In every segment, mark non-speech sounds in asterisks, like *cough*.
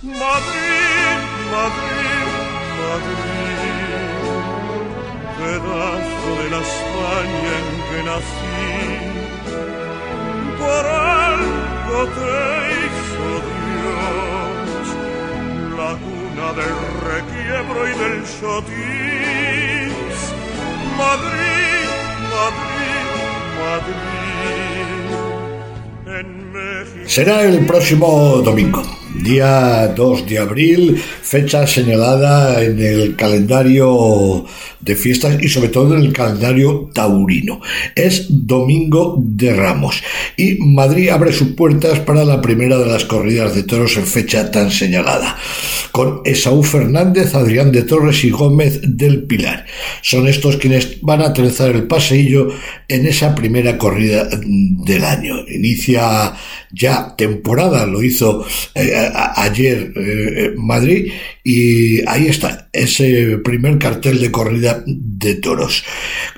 Madrid, Madrid, Madrid, pedazo de la España en que nací, por algo te hizo Dios, la cuna del requiebro y del sotis, Madrid, Madrid, Madrid, en México. Será el próximo domingo día 2 de abril, fecha señalada en el calendario de fiestas y sobre todo en el calendario taurino. Es Domingo de Ramos y Madrid abre sus puertas para la primera de las corridas de toros en fecha tan señalada, con Esaú Fernández, Adrián de Torres y Gómez del Pilar. Son estos quienes van a trenzar el paseillo en esa primera corrida del año. Inicia ya temporada, lo hizo eh, ayer eh, Madrid y ahí está ese primer cartel de corrida de toros.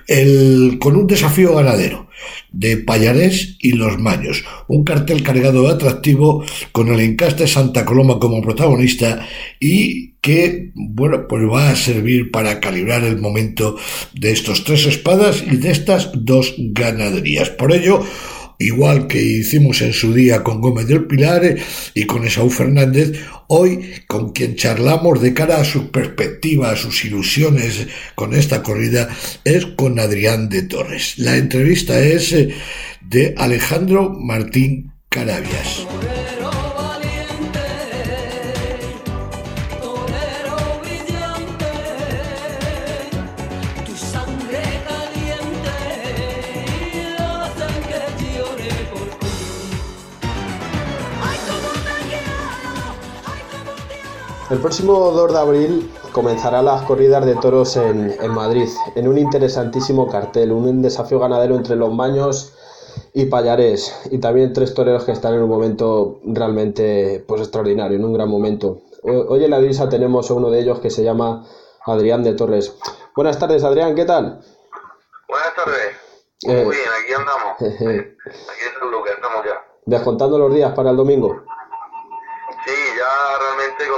El, con un desafío ganadero de Payarés y Los Maños. Un cartel cargado de atractivo con el encaste Santa Coloma como protagonista y que, bueno, pues va a servir para calibrar el momento de estos tres espadas y de estas dos ganaderías. Por ello, igual que hicimos en su día con Gómez del Pilar y con Esaú Fernández, hoy con quien charlamos de cara a sus perspectivas, sus ilusiones con esta corrida, es con Adrián de Torres. La entrevista es eh, de Alejandro Martín Carabias. El próximo 2 de abril comenzará las corridas de toros en, Madrid, en un interesantísimo cartel, un desafío ganadero entre los Maños y Payarés, y también tres toreros que están en un momento realmente pues, extraordinario, en un gran momento. Hoy en la divisa tenemos a uno de ellos que se llama Adrián de Torres. Buenas tardes, Adrián, ¿qué tal? Buenas tardes. Eh, Muy bien, aquí andamos. *laughs* aquí es el lugar, estamos ya. Descontando los días para el domingo.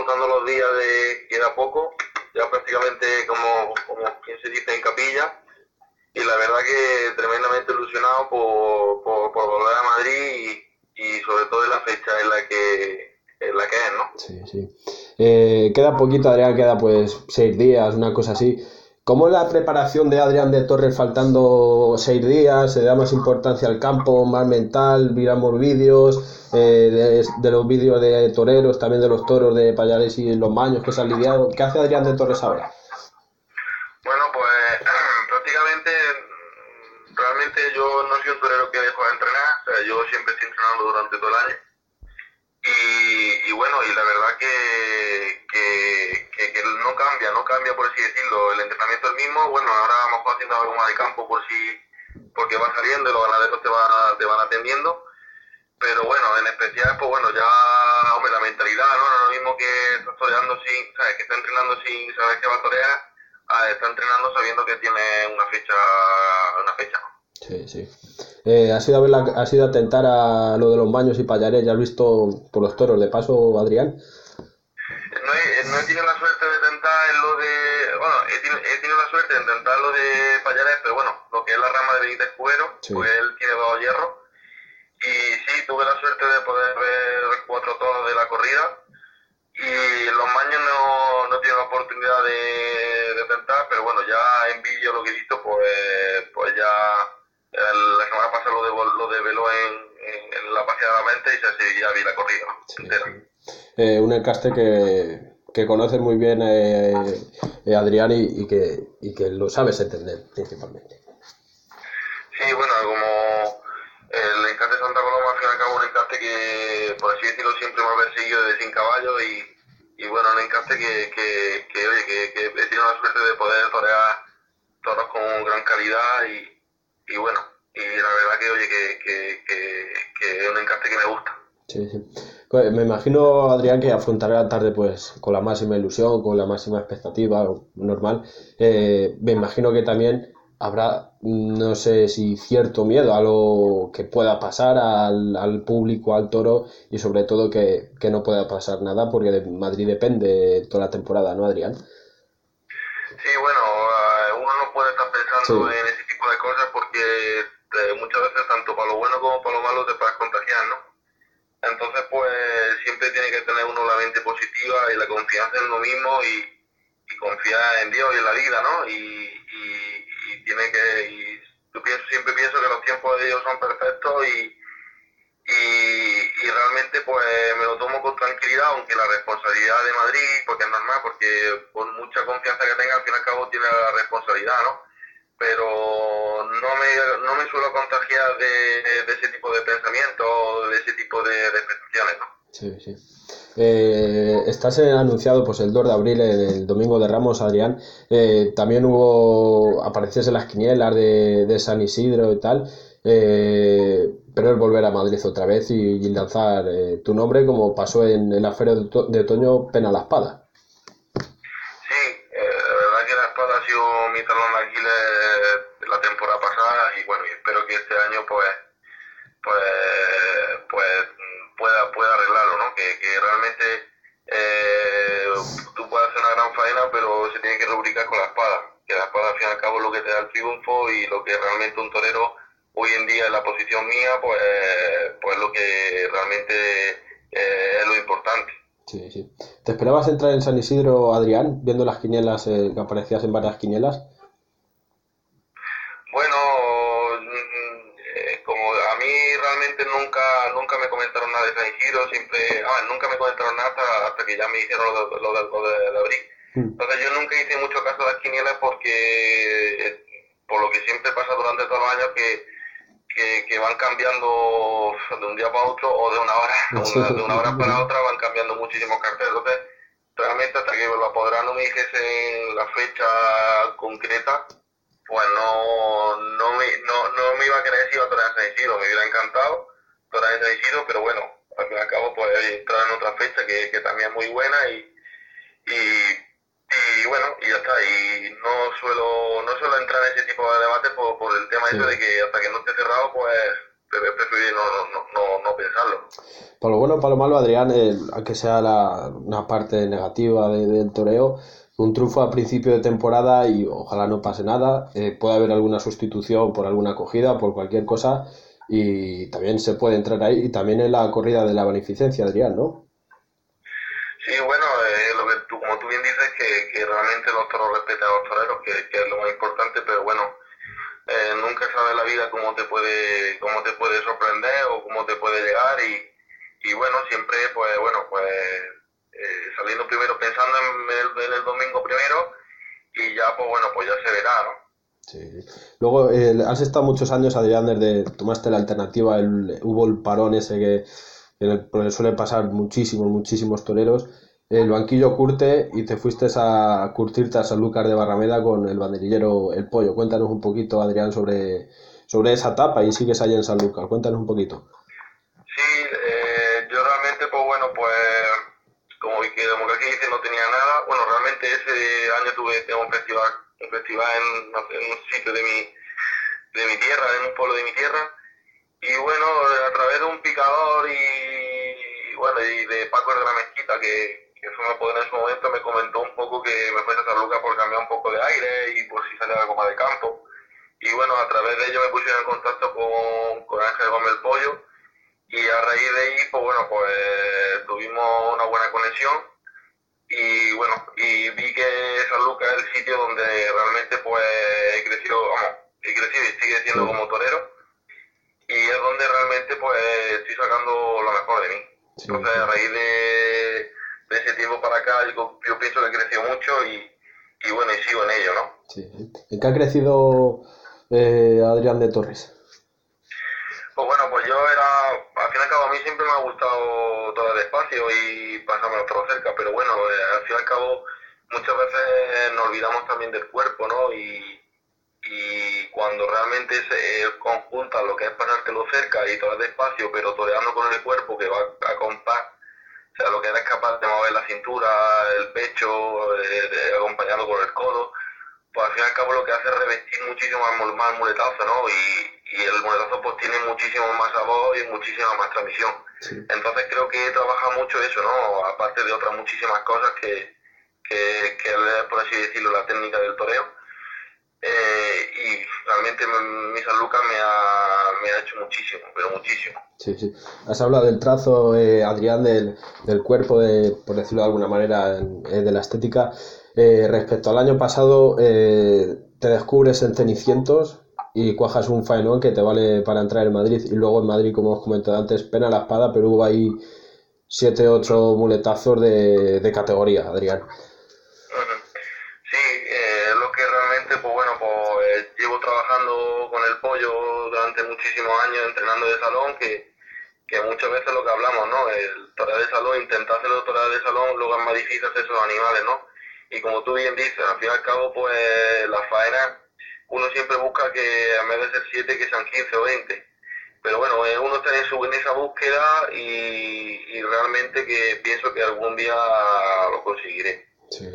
Contando los días de queda poco, ya prácticamente como, como quien se dice en capilla, y la verdad que tremendamente ilusionado por, por, volver a Madrid y, sobre todo en la fecha en la que en la que es, ¿no? Sí, sí. Eh, queda poquito, Adrián, queda pues seis días, una cosa así. ¿Cómo la preparación de Adrián de Torres faltando seis días? ¿Se da más importancia al campo, más mental? ¿Miramos vídeos eh, de, los vídeos de toreros, también de los toros de Payares y los Maños que se han lidiado? ¿Qué hace Adrián de Torres ahora? Bueno, pues *clears throat* prácticamente, realmente yo no soy un torero que dejo de entrenar, o sea, yo siempre estoy entrenando durante todo el año. Y, y bueno, y la verdad que, que que, no no por así decirlo, el entrenamiento es el mismo, bueno, ahora vamos haciendo algo más de campo por si, porque va saliendo y los ganaderos te van, te van atendiendo, pero bueno, en especial, pues bueno, ya, hombre, la mentalidad, ¿no? No es lo mismo que estás toreando sin, sabes, que está entrenando sin saber que va a torear, a estar entrenando sabiendo que tiene una fecha, una fecha, Sí, sí. Eh, ¿has, ido a ver ¿Has ido a tentar a lo de los baños y payares? ¿Ya has visto por los toros de paso, Adrián? De Payares, pero bueno, lo que es la rama de Benítez Cuero, pues él tiene dos hierros. Y sí, tuve la suerte de poder ver cuatro tonos de la corrida. Y los maños no, no tiene la oportunidad de, de tentar, pero bueno, ya en vídeo lo que he visto, pues, pues ya la semana pasada lo de, lo develó en, en, la página de la mente y se, ya vi la corrida entera. Eh, un encaste que, que conoces muy bien eh, eh, Adrián y, que, y que lo sabes entender principalmente. Sí, bueno, como el encaste Santa Coloma al fin y al cabo un encaste que, por así decirlo, siempre me ha perseguido de sin caballo y, y bueno, un encaste que, que, que oye, que, que, he tenido la suerte de poder torear toros con gran calidad y, y bueno, y la verdad que oye, que, que, que, es un encaste que me gusta. Sí, sí. Me imagino, Adrián, que afrontaré la tarde pues con la máxima ilusión, con la máxima expectativa, normal. Eh, me imagino que también habrá, no sé si cierto miedo a lo que pueda pasar al, al público, al toro y sobre todo que, que, no pueda pasar nada porque de Madrid depende toda la temporada, ¿no, Adrián? Sí, bueno, eh, uno no puede estar pensando en ese tipo de cosas porque eh, muchas veces tanto para lo bueno como para lo malo te puedes contagiar, ¿no? Entonces, pues siempre tiene que tener uno la mente positiva y la confianza en uno mismo y, y confiar en Dios y en la vida, ¿no? Y, tiene que, y yo pienso, siempre pienso que los tiempos de Dios son perfectos y, y, realmente pues me lo tomo con tranquilidad, aunque la responsabilidad de Madrid, porque es normal, porque por mucha confianza que tenga, al fin y al cabo tiene la responsabilidad, ¿no? Pero no me, no me suelo contagiar de, de ese tipo de pensamientos, de ese tipo de, de ¿no? Sí, sí. Eh, estás anunciado pues el 2 de abril, el domingo de Ramos, Adrián. Eh, también hubo, apareces en las quinielas de, San Isidro y tal. Eh, pero el volver a Madrid otra vez y, lanzar eh, tu nombre como pasó en, la Feria de, Otoño Pena la Espada. Sí, la verdad que la espada ha sido mi talón aquí la temporada pasada y bueno, espero que este año pues pues pues pueda, pueda arreglarlo, ¿no? Que, que realmente eh, tú puedes hacer una gran faena, pero se tiene que rubricar con la espada. Que la espada, al fin y al cabo, es lo que te da el triunfo y lo que realmente un torero, hoy en día, en la posición mía, pues, pues lo que realmente eh, es lo importante. Sí, sí. ¿Te esperabas entrar en San Isidro, Adrián, viendo las quinielas, eh, que aparecías en varias quinielas? De Isidro, siempre, ah, nunca me comentaron nada hasta, que ya me hicieron lo de, lo de, de, abril. Mm. Entonces yo nunca hice mucho caso a las quinielas porque, eh, por lo que siempre pasa durante todos los años, que, que, van cambiando de un día para otro o de una hora, *laughs* de una hora *laughs* para otra van cambiando muchísimos carteles. Entonces, realmente hasta que lo apoderado no me dijese la fecha concreta, pues no, no, me, no, no me iba a creer si iba a San Isidro, me hubiera encantado San Isidro, pero bueno, al fin y al cabo pues entrar en otra fecha que, que también es muy buena y, y, y, bueno, y ya está, y no suelo, no suelo entrar en ese tipo de debate por, por el tema de que hasta que no esté cerrado pues prefiero no, no, no, no, pensarlo. Por lo bueno, para lo malo, Adrián, aunque sea la, una parte negativa del toreo, un triunfo a principio de temporada y ojalá no pase nada. Eh, puede haber alguna sustitución por alguna acogida, por cualquier cosa y también se puede entrar ahí y también en la corrida de la beneficencia, Adrián, ¿no? Sí, bueno, eh, lo que tú, como tú bien dices, que, que realmente los toros respetan a los toreros, que, es lo más importante, pero bueno, eh, nunca sabes la vida cómo te puede cómo te puede sorprender o cómo te puede llegar y, y bueno, siempre, pues bueno, pues eh, saliendo primero pensando en el, domingo primero y ya pues bueno pues ya se verá no sí. luego eh, has estado muchos años Adrián desde tomaste la alternativa el, hubo el parón ese que el, suele pasar muchísimos muchísimos toreros el banquillo curte y te fuiste a curtirte a Sanlúcar de Barrameda con el banderillero El Pollo. Cuéntanos un poquito, Adrián, sobre, sobre esa etapa y sigues allá en Sanlúcar. Cuéntanos un poquito. Sí, eh, yo realmente, pues bueno, pues como vi que Democracia no tenía nada, bueno, realmente ese año tuve un festival, festival en, un sitio de mi, de mi tierra, en un pueblo de mi tierra, y bueno, a través de un picador y, bueno, y de Paco de la Mezquita, que, que fue poder en su momento, me comentó un poco que me fuese a San Lucas por cambiar un poco de aire y por si salía algo más de campo. Y bueno, a través de ello me pusieron en contacto con, con Ángel Gómez Pollo, y a raíz de ahí, pues bueno, pues tuvimos una buena conexión y bueno, y vi que San Lucas es el sitio donde realmente pues he crecido, vamos, he crecido y sigue siendo como torero y es donde realmente pues estoy sacando lo mejor de mí. Entonces a raíz de, ese tiempo para acá yo, pienso que he crecido mucho y, y bueno, y sigo en ello, ¿no? Sí. ¿En qué ha crecido eh, Adrián de Torres? Pues bueno, pues yo era, al fin y al cabo a mí siempre me ha gustado todo el espacio y pasármelo todo cerca, pero bueno, eh, al fin y al cabo muchas veces nos olvidamos también del cuerpo, ¿no? Y, y cuando realmente se conjunta lo que es pasártelo cerca y todo despacio, pero toreando con el cuerpo que va a compás, o sea, lo que eres capaz de mover la cintura, el pecho, eh, acompañando con el codo, pues al fin y al cabo lo que hace es revestir muchísimo más, más muletazo, ¿no? Y, y el muletazo pues tiene muchísimo más sabor y muchísima más transmisión. Entonces creo que trabaja mucho eso, ¿no? Aparte de otras muchísimas cosas que, que, que por así decirlo, la técnica del toreo. Eh, y realmente mi San Lucas me ha, me ha hecho muchísimo, pero muchísimo. Sí, sí. Has hablado del trazo, eh, Adrián, del, del cuerpo, de, por decirlo de alguna manera, eh, de la estética. respecto al año pasado, te descubres en Cenicientos, y cuajas un faenón que te vale para entrar en Madrid. Y luego en Madrid, como os comentado antes, pena la espada, pero hubo ahí 7, 8 muletazos de, de categoría, Adrián. Sí, eh, lo que realmente, pues bueno, pues llevo trabajando con el pollo durante muchísimos años, entrenando de salón, que, que muchas veces lo que hablamos, ¿no? El torear de salón, intentar hacerlo torear de salón, luego es más difícil hacer esos animales, ¿no? Y como tú bien dices, al fin y al cabo, pues la faena uno siempre busca que a vez de ser 7 que sean 15 o 20. Pero bueno, eh, uno está en, su, en esa búsqueda y, realmente que pienso que algún día lo conseguiré. Sí.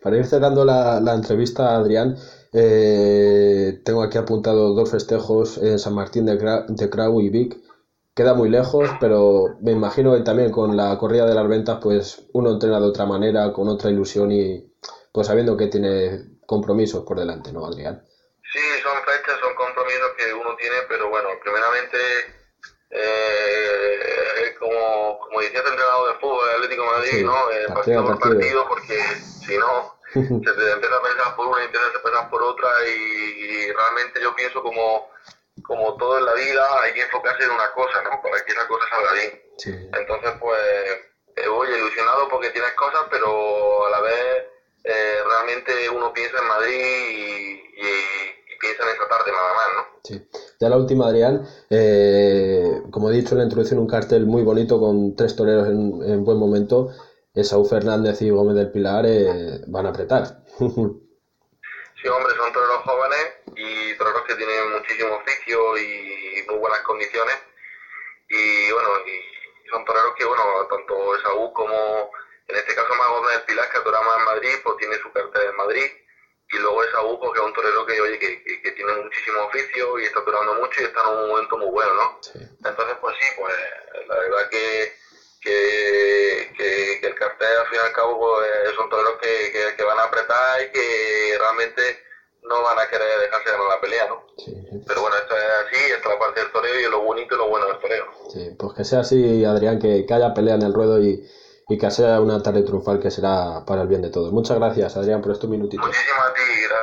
Para ir cerrando la, la entrevista, Adrián, eh, tengo aquí apuntado dos festejos en San Martín de, de Crau y Vic. Queda muy lejos, pero me imagino que también con la corrida de las ventas, pues uno entrena de otra manera, con otra ilusión y pues sabiendo que tiene compromisos por delante, ¿no, Adrián? Sí, son fechas, son compromisos que uno tiene, pero bueno, primeramente, eh, como, como decía el entrenador de fútbol, el Atlético de Madrid, ¿no? Eh, partido, por partido, porque si no, *laughs* se te empieza a pensar por una y empiezas a pensar por otra, y, realmente yo pienso como, como todo en la vida, hay que enfocarse en una cosa, ¿no? Para que esa cosa salga bien. Entonces, pues, eh, voy ilusionado porque tienes cosas, pero a la vez eh, realmente uno piensa en Madrid y piensan esa tarde nada más, ¿no? Sí. Ya la última, Adrián, eh, como he dicho en la introducción, un cartel muy bonito con tres toreros en, buen momento. Saúl Fernández y Gómez del Pilar eh, van a apretar. *laughs* sí, hombre, son toreros jóvenes y toreros que tienen muchísimo oficio y muy buenas condiciones. Y bueno, y son toreros que, bueno, tanto Saúl como en este caso más Gómez del Pilar, que atora más en Madrid, pues tiene su cartel en Madrid y luego es Abuco, que es un torero que, oye, que, que, tiene muchísimo oficio y está durando mucho y está en un momento muy bueno, ¿no? Entonces, pues sí, pues la verdad que, que, que, el cartel al fin y al cabo pues, son toreros que, que, van a apretar y que realmente no van a querer dejarse ganar la pelea, ¿no? Pero bueno, esto es así, esto es la parte del toreo y es lo bonito y lo bueno del toreo. Sí, pues que sea así, Adrián, que, que haya pelea en el ruedo y y que sea una tarde triunfal que será para el bien de todos. Muchas gracias, Adrián, por estos minutitos. Muchísimas a ti, gracias.